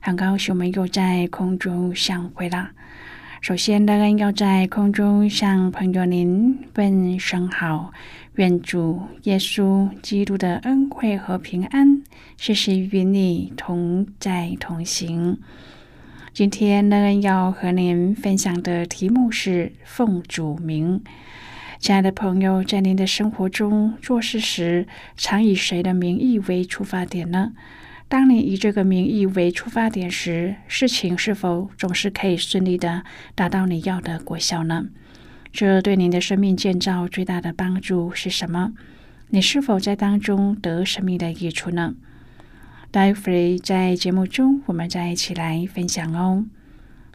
很高兴我们又在空中相会了。首先，乐恩要在空中向朋友您问声好，愿主耶稣基督的恩惠和平安时时与你同在同行。今天，乐恩要和您分享的题目是奉主名。亲爱的朋友，在您的生活中做事时，常以谁的名义为出发点呢？当你以这个名义为出发点时，事情是否总是可以顺利的达到你要的果效呢？这对您的生命建造最大的帮助是什么？你是否在当中得生命的益处呢？待会在节目中，我们再一起来分享哦。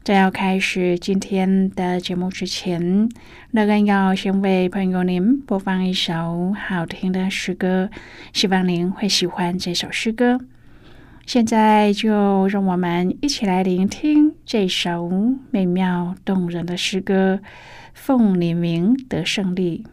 在要开始今天的节目之前，乐恩要先为朋友您播放一首好听的诗歌，希望您会喜欢这首诗歌。现在就让我们一起来聆听这首美妙动人的诗歌，《凤你名得胜利》。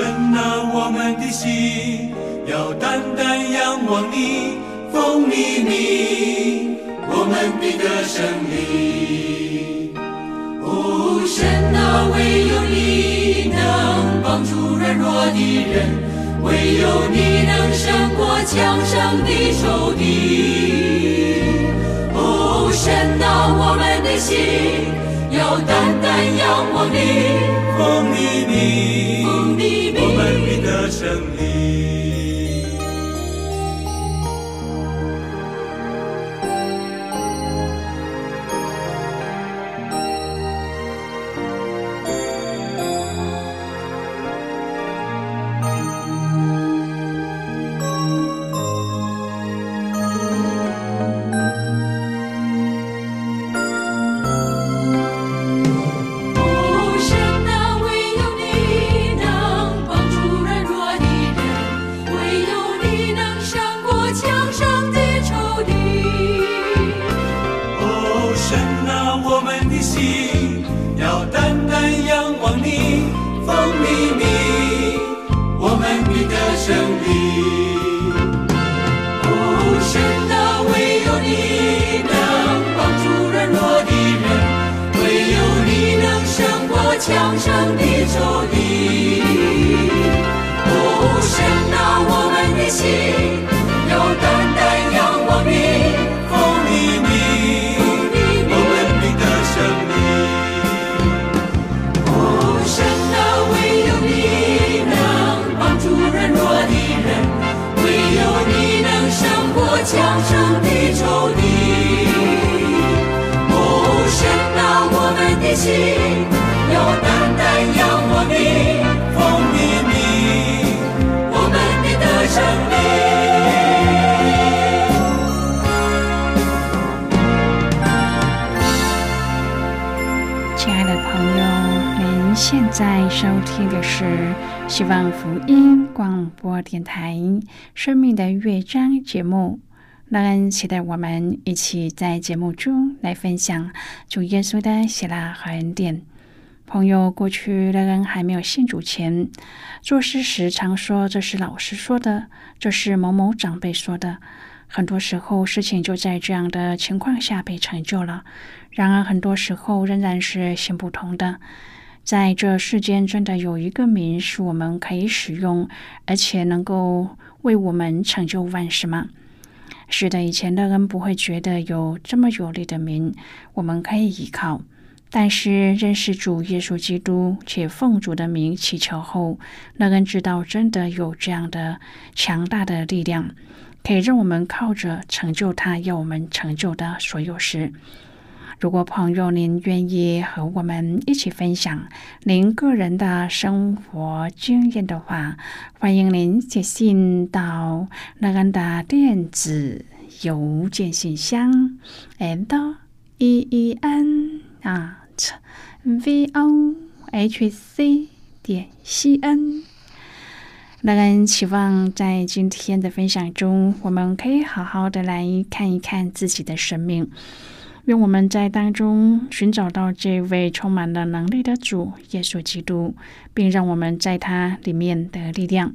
神啊，我们的心要单单仰望你，奉祢名，我们的歌声里。哦，神啊，唯有你能帮助软弱的人，唯有你能胜过强盛的仇敌。哦，神啊，我们的心要单单仰望你，奉祢名。生命。向上的仇敌，哦限大。我们的心有淡淡阳光的风黎明。我们的生命，亲爱的朋友，您现在收听的是希望福音广播电台生命的乐章节目。乐恩期待我们一起在节目中来分享主耶稣的喜乐和恩典。朋友，过去乐恩还没有信主前，做事时常说这是老师说的，这是某某长辈说的。很多时候，事情就在这样的情况下被成就了。然而，很多时候仍然是行不通的。在这世间，真的有一个名是我们可以使用，而且能够为我们成就万事吗？是的，以前的人不会觉得有这么有力的名，我们可以依靠。但是认识主耶稣基督，且奉主的名祈求后，那人知道真的有这样的强大的力量。可以让我们靠着成就他要我们成就的所有事。如果朋友您愿意和我们一起分享您个人的生活经验的话，欢迎您写信到那个的电子邮件信箱：and e e n at v o h c 点 c n。那人期望在今天的分享中，我们可以好好的来看一看自己的生命。愿我们在当中寻找到这位充满了能力的主耶稣基督，并让我们在他里面的力量。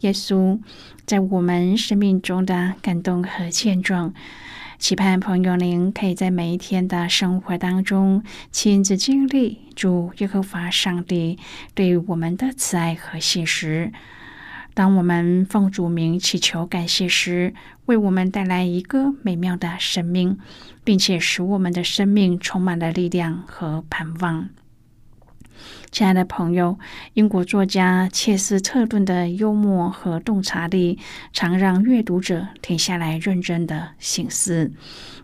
耶稣。在我们生命中的感动和见证，期盼朋友您可以在每一天的生活当中亲自经历主耶和华上帝对我们的慈爱和信实。当我们奉主名祈求感谢时，为我们带来一个美妙的生命，并且使我们的生命充满了力量和盼望。亲爱的朋友，英国作家切斯特顿的幽默和洞察力，常让阅读者停下来认真的醒思。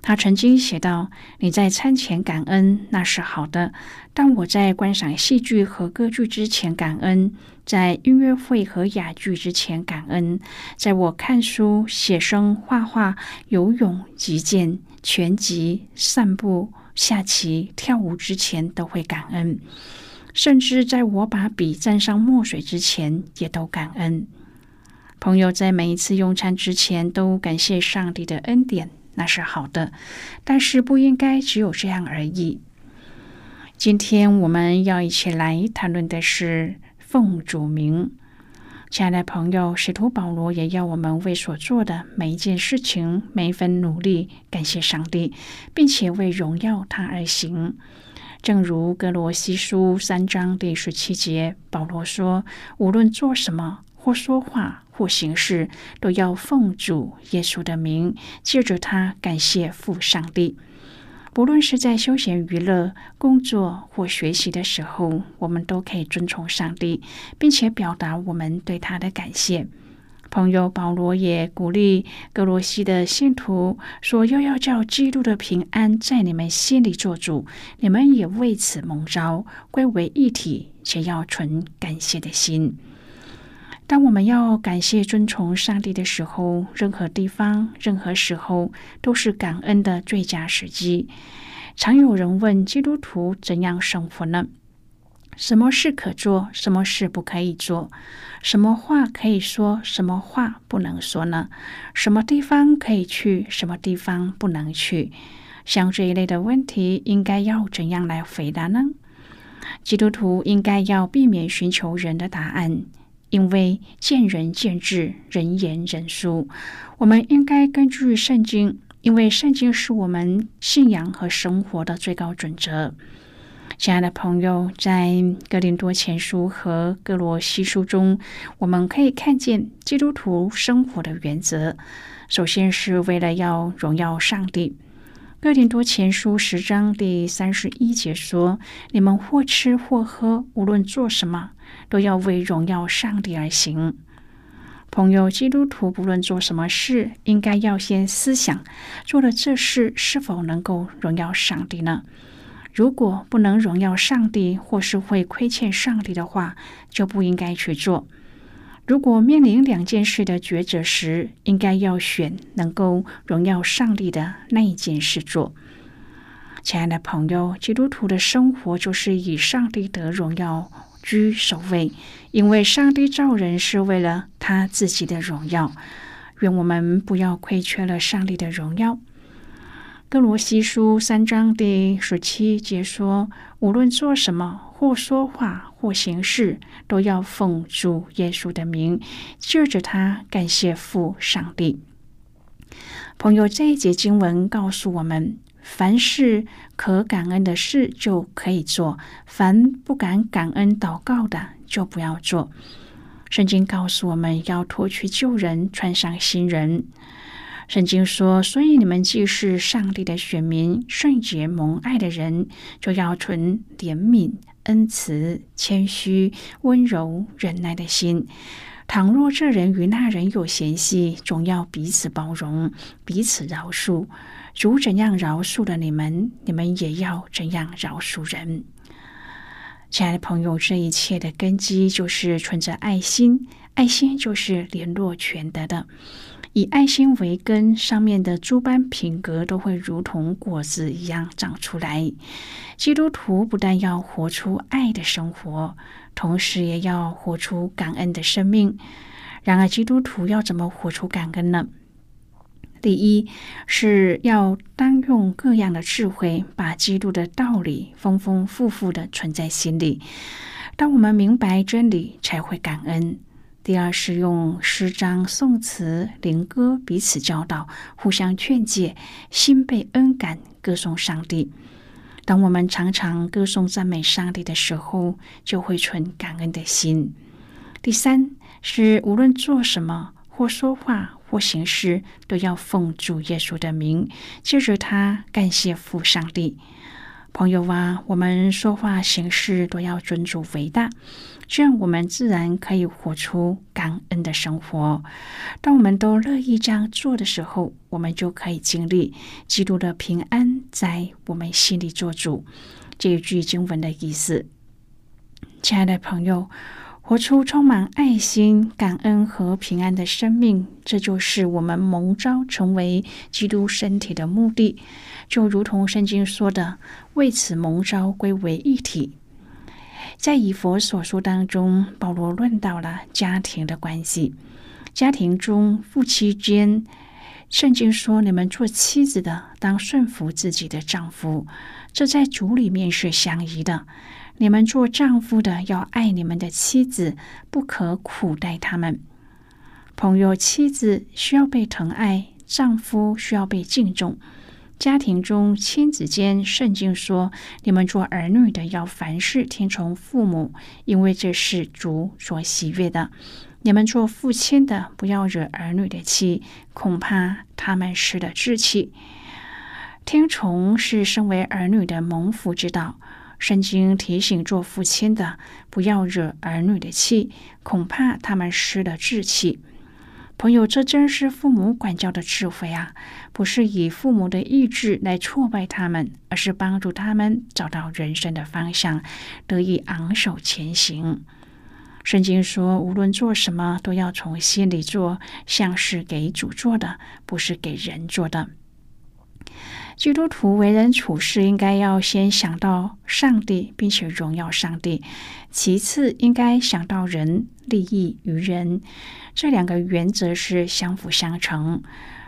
他曾经写道：“你在餐前感恩，那是好的；但我在观赏戏剧和歌剧之前感恩，在音乐会和哑剧之前感恩，在我看书、写生、画画、游泳、击剑、拳击、散步、下棋、跳舞之前，都会感恩。”甚至在我把笔沾上墨水之前，也都感恩。朋友在每一次用餐之前都感谢上帝的恩典，那是好的，但是不应该只有这样而已。今天我们要一起来谈论的是奉主名。亲爱的朋友，使徒保罗也要我们为所做的每一件事情、每一份努力感谢上帝，并且为荣耀他而行。正如格罗西书三章第十七节，保罗说：“无论做什么，或说话，或行事，都要奉主耶稣的名，借着他感谢父上帝。不论是在休闲娱乐、工作或学习的时候，我们都可以遵从上帝，并且表达我们对他的感谢。”朋友保罗也鼓励格罗西的信徒说：“又要叫基督的平安在你们心里做主，你们也为此蒙召，归为一体，且要存感谢的心。当我们要感谢、遵从上帝的时候，任何地方、任何时候都是感恩的最佳时机。常有人问：基督徒怎样生活呢？什么事可做，什么事不可以做？”什么话可以说，什么话不能说呢？什么地方可以去，什么地方不能去？像这一类的问题，应该要怎样来回答呢？基督徒应该要避免寻求人的答案，因为见仁见智，人言人殊。我们应该根据圣经，因为圣经是我们信仰和生活的最高准则。亲爱的朋友，在《哥林多前书》和《哥罗西书》中，我们可以看见基督徒生活的原则。首先是为了要荣耀上帝，《哥林多前书》十章第三十一节说：“你们或吃或喝，无论做什么，都要为荣耀上帝而行。”朋友，基督徒不论做什么事，应该要先思想，做了这事是否能够荣耀上帝呢？如果不能荣耀上帝，或是会亏欠上帝的话，就不应该去做。如果面临两件事的抉择时，应该要选能够荣耀上帝的那一件事做。亲爱的朋友，基督徒的生活就是以上帝得荣耀。居首位，因为上帝造人是为了他自己的荣耀。愿我们不要亏缺了上帝的荣耀。哥罗西书三章第十七节说：“无论做什么，或说话，或行事，都要奉主耶稣的名，借着他感谢父上帝。”朋友，这一节经文告诉我们。凡是可感恩的事就可以做，凡不敢感恩祷告的就不要做。圣经告诉我们要脱去旧人，穿上新人。圣经说：“所以你们既是上帝的选民，圣洁蒙爱的人，就要存怜悯、恩慈、谦虚、温柔、忍耐的心。倘若这人与那人有嫌隙，总要彼此包容，彼此饶恕。”主怎样饶恕了你们，你们也要怎样饶恕人。亲爱的朋友，这一切的根基就是存着爱心，爱心就是联络全德的。以爱心为根，上面的诸般品格都会如同果子一样长出来。基督徒不但要活出爱的生活，同时也要活出感恩的生命。然而，基督徒要怎么活出感恩呢？第一是要当用各样的智慧，把基督的道理丰丰富富的存在心里。当我们明白真理，才会感恩。第二是用诗章、颂词、灵歌彼此教导，互相劝诫，心被恩感，歌颂上帝。当我们常常歌颂赞美上帝的时候，就会存感恩的心。第三是无论做什么或说话。或行事都要奉主耶稣的名，借着他感谢父上帝。朋友啊，我们说话行事都要尊主为大，这样我们自然可以活出感恩的生活。当我们都乐意这样做的时候，我们就可以经历基督的平安在我们心里做主。这一句经文的意思，亲爱的朋友。活出充满爱心、感恩和平安的生命，这就是我们蒙召成为基督身体的目的。就如同圣经说的：“为此蒙召归为一体。”在以佛所说当中，保罗论到了家庭的关系。家庭中夫妻间，圣经说：“你们做妻子的，当顺服自己的丈夫，这在主里面是相宜的。”你们做丈夫的要爱你们的妻子，不可苦待他们。朋友、妻子需要被疼爱，丈夫需要被敬重。家庭中、亲子间，圣经说：你们做儿女的要凡事听从父母，因为这是主所喜悦的。你们做父亲的不要惹儿女的气，恐怕他们失了志气。听从是身为儿女的蒙福之道。圣经提醒做父亲的不要惹儿女的气，恐怕他们失了志气。朋友，这真是父母管教的智慧啊！不是以父母的意志来挫败他们，而是帮助他们找到人生的方向，得以昂首前行。圣经说，无论做什么，都要从心里做，像是给主做的，不是给人做的。基督徒为人处事，应该要先想到上帝，并且荣耀上帝；其次，应该想到人，利益于人。这两个原则是相辅相成。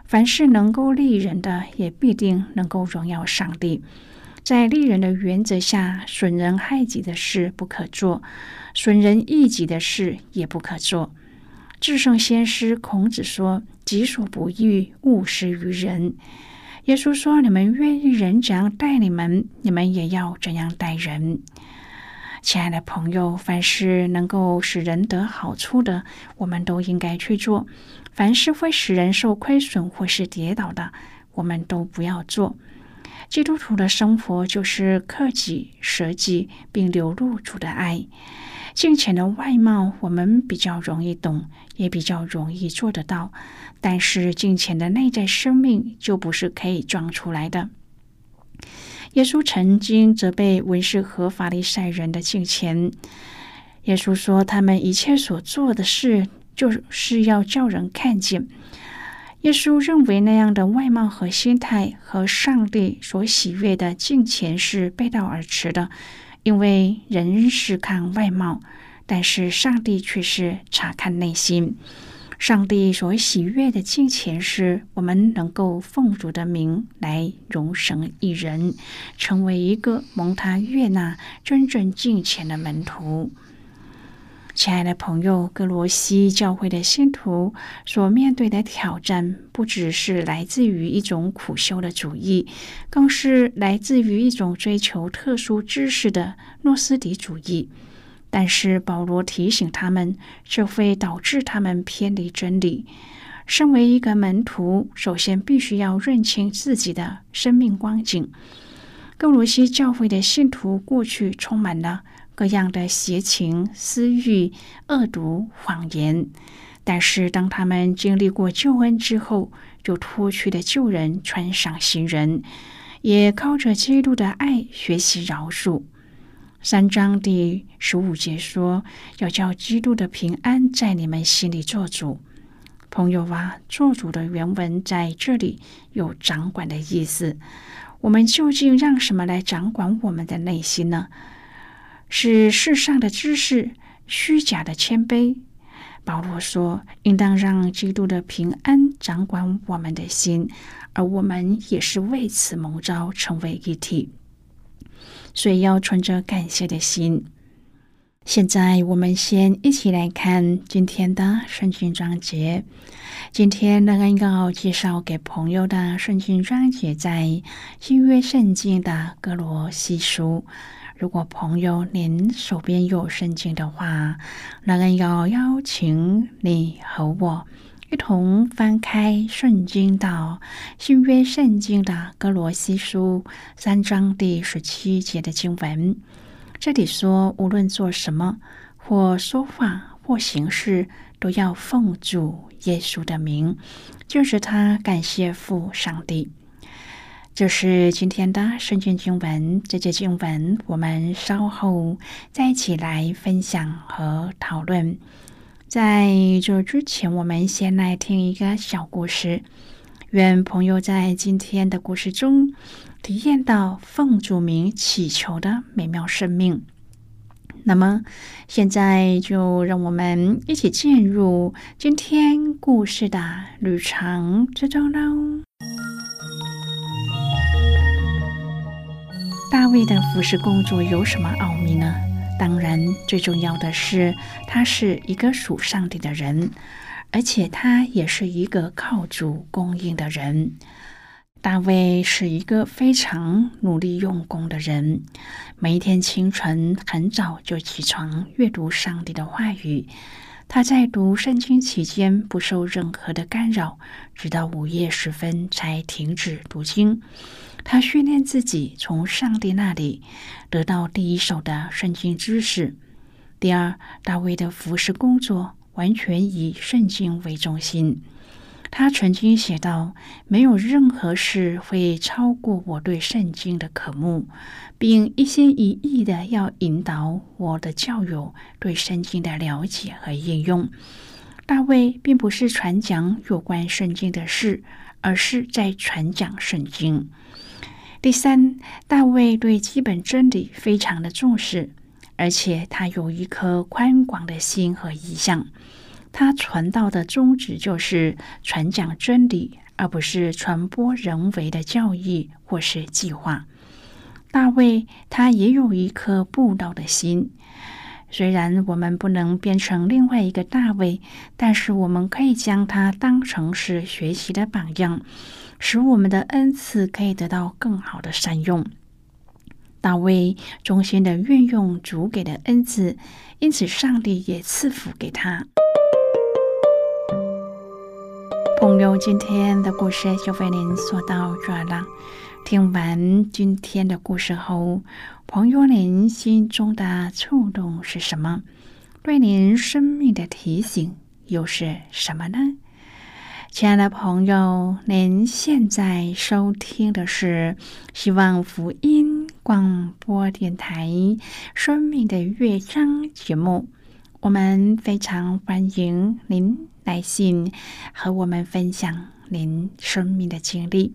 凡是能够利人的，也必定能够荣耀上帝。在利人的原则下，损人害己的事不可做，损人益己的事也不可做。至圣先师孔子说：“己所不欲，勿施于人。”耶稣说：“你们愿意人怎样待你们，你们也要怎样待人。”亲爱的朋友，凡是能够使人得好处的，我们都应该去做；凡是会使人受亏损或是跌倒的，我们都不要做。基督徒的生活就是克己、舍己，并流露主的爱。金钱的外貌，我们比较容易懂，也比较容易做得到。但是，金钱的内在生命就不是可以装出来的。耶稣曾经责备文士和法利赛人的金钱。耶稣说，他们一切所做的事，就是要叫人看见。耶稣认为那样的外貌和心态和上帝所喜悦的金钱是背道而驰的，因为人是看外貌，但是上帝却是查看内心。上帝所喜悦的金钱是我们能够奉主的名来荣神一人，成为一个蒙他悦纳、真正敬虔的门徒。亲爱的朋友，格罗西教会的信徒所面对的挑战，不只是来自于一种苦修的主义，更是来自于一种追求特殊知识的诺斯底主义。但是保罗提醒他们，这会导致他们偏离真理。身为一个门徒，首先必须要认清自己的生命光景。格罗西教会的信徒过去充满了。各样的邪情、私欲、恶毒、谎言，但是当他们经历过救恩之后，就脱去了旧人，穿上新人，也靠着基督的爱学习饶恕。三章第十五节说：“要叫基督的平安在你们心里做主。”朋友啊，做主的原文在这里有掌管的意思。我们究竟让什么来掌管我们的内心呢？是世上的知识，虚假的谦卑。保罗说：“应当让基督的平安掌管我们的心，而我们也是为此蒙召成为一体。所以要存着感谢的心。”现在我们先一起来看今天的圣经章节。今天呢，要介绍给朋友的圣经章节在新约圣经的哥罗西书。如果朋友您手边有圣经的话，那人要邀请你和我一同翻开圣经到新约圣经的哥罗西书三章第十七节的经文。这里说，无论做什么，或说话，或行事，都要奉主耶稣的名，就是他感谢父上帝。这是今天的圣经经文，这节经文我们稍后再一起来分享和讨论。在这之前，我们先来听一个小故事。愿朋友在今天的故事中体验到奉主名祈求的美妙生命。那么，现在就让我们一起进入今天故事的旅程之中喽。大卫的服饰工作有什么奥秘呢？当然，最重要的是他是一个属上帝的人，而且他也是一个靠主供应的人。大卫是一个非常努力用功的人，每一天清晨很早就起床阅读上帝的话语。他在读圣经期间不受任何的干扰，直到午夜时分才停止读经。他训练自己从上帝那里得到第一手的圣经知识。第二，大卫的服饰工作完全以圣经为中心。他曾经写道：“没有任何事会超过我对圣经的渴慕，并一心一意的要引导我的教友对圣经的了解和应用。”大卫并不是传讲有关圣经的事，而是在传讲圣经。第三，大卫对基本真理非常的重视，而且他有一颗宽广的心和意向。他传道的宗旨就是传讲真理，而不是传播人为的教义或是计划。大卫他也有一颗布道的心。虽然我们不能变成另外一个大卫，但是我们可以将他当成是学习的榜样。使我们的恩赐可以得到更好的善用。大卫忠心的运用主给的恩赐，因此上帝也赐福给他。朋友，今天的故事就为您说到这了。听完今天的故事后，朋友您心中的触动是什么？对您生命的提醒又是什么呢？亲爱的朋友，您现在收听的是希望福音广播电台《生命的乐章》节目。我们非常欢迎您来信和我们分享您生命的经历。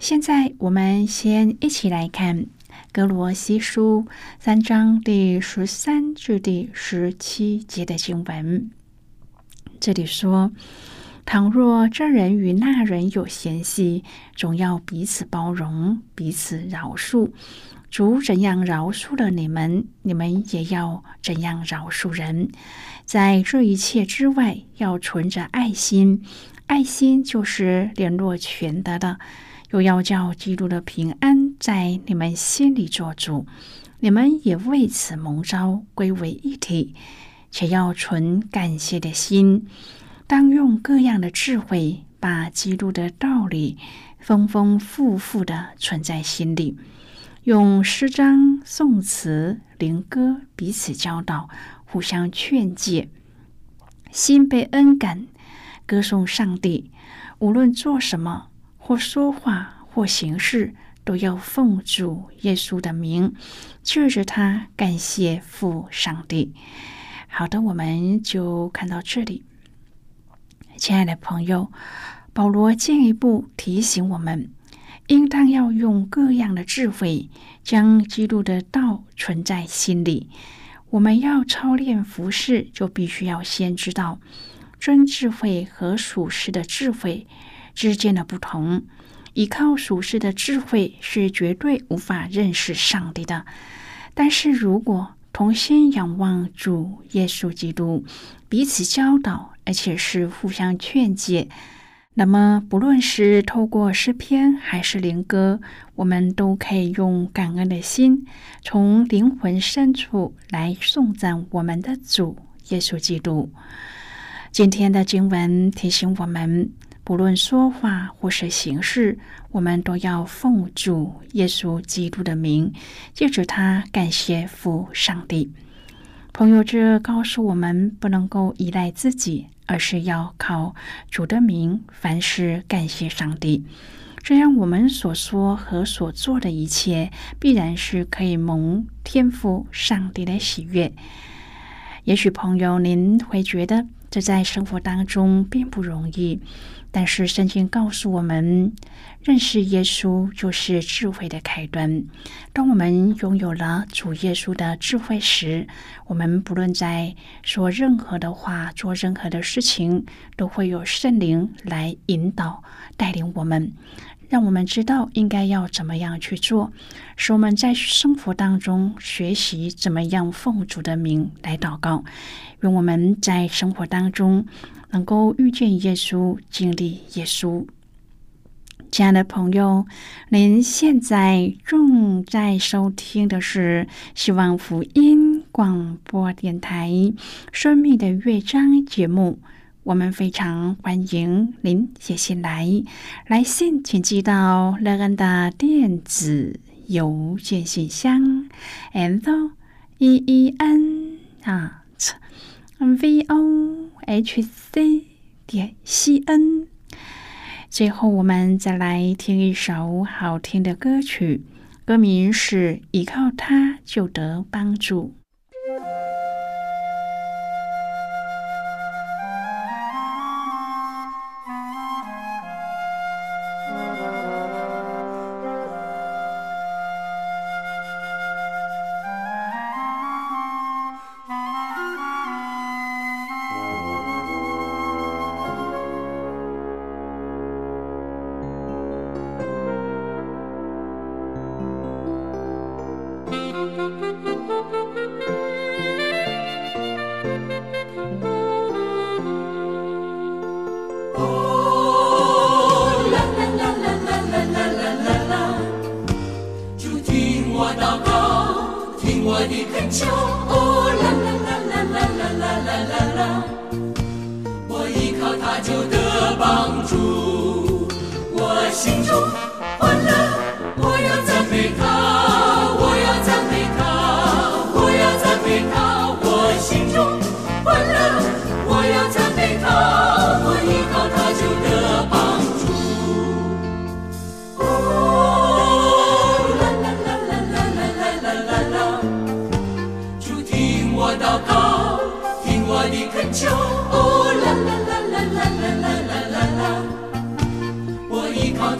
现在，我们先一起来看《格罗西书》三章第十三至第十七节的经文。这里说。倘若这人与那人有嫌隙，总要彼此包容，彼此饶恕。主怎样饶恕了你们，你们也要怎样饶恕人。在这一切之外，要存着爱心。爱心就是联络全德的。又要叫基督的平安在你们心里做主。你们也为此蒙召归为一体，且要存感谢的心。当用各样的智慧，把基督的道理丰丰富富的存在心里，用诗章、颂词、灵歌彼此教导，互相劝诫，心被恩感，歌颂上帝。无论做什么，或说话，或行事，都要奉主耶稣的名，借着他感谢父上帝。好的，我们就看到这里。亲爱的朋友，保罗进一步提醒我们，应当要用各样的智慧，将基督的道存在心里。我们要操练服饰，就必须要先知道真智慧和属实的智慧之间的不同。依靠属实的智慧是绝对无法认识上帝的。但是如果同心仰望主耶稣基督，彼此教导。而且是互相劝解。那么，不论是透过诗篇还是灵歌，我们都可以用感恩的心，从灵魂深处来颂赞我们的主耶稣基督。今天的经文提醒我们，不论说话或是行事，我们都要奉主耶稣基督的名，借着他感谢父上帝。朋友，这告诉我们不能够依赖自己。而是要靠主的名，凡事感谢上帝，这样我们所说和所做的一切，必然是可以蒙天赋上帝的喜悦。也许朋友您会觉得这在生活当中并不容易。但是圣经告诉我们，认识耶稣就是智慧的开端。当我们拥有了主耶稣的智慧时，我们不论在说任何的话、做任何的事情，都会有圣灵来引导、带领我们，让我们知道应该要怎么样去做，使我们在生活当中学习怎么样奉主的名来祷告，愿我们在生活当中。能够遇见耶稣，经历耶稣，亲爱的朋友，您现在正在收听的是希望福音广播电台《生命的乐章》节目。我们非常欢迎您写信来，来信请寄到乐安的电子邮件信箱，and e e n 啊，v o。h c 点 c n。最后，我们再来听一首好听的歌曲，歌名是《依靠它就得帮助》。你很穷哦啦啦啦啦啦啦啦啦啦啦。我依靠它就得帮助我心中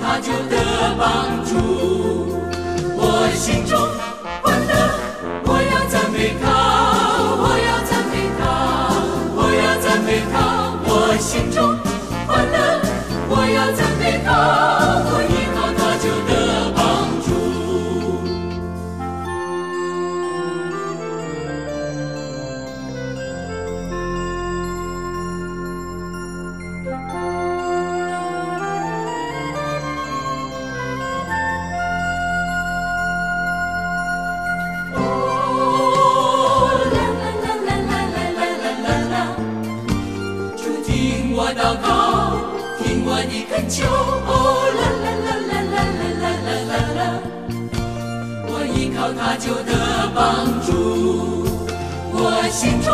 他就得帮助。我心中欢乐，我要赞美他，我要赞美他，我要赞美他。我心中欢乐，我要赞美他，求。哦，啦啦啦啦啦啦啦啦啦，我依靠他就得帮助。我心中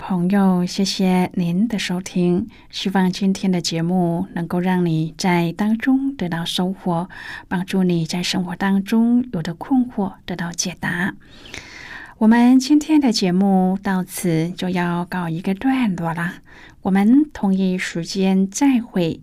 朋友，谢谢您的收听。希望今天的节目能够让你在当中得到收获，帮助你在生活当中有的困惑得到解答。我们今天的节目到此就要告一个段落啦，我们同一时间再会。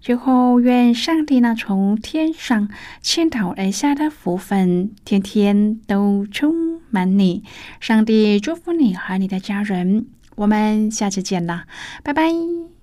最后，愿上帝呢从天上倾倒而下的福分，天天都充满你。上帝祝福你和你的家人。我们下次见啦，拜拜。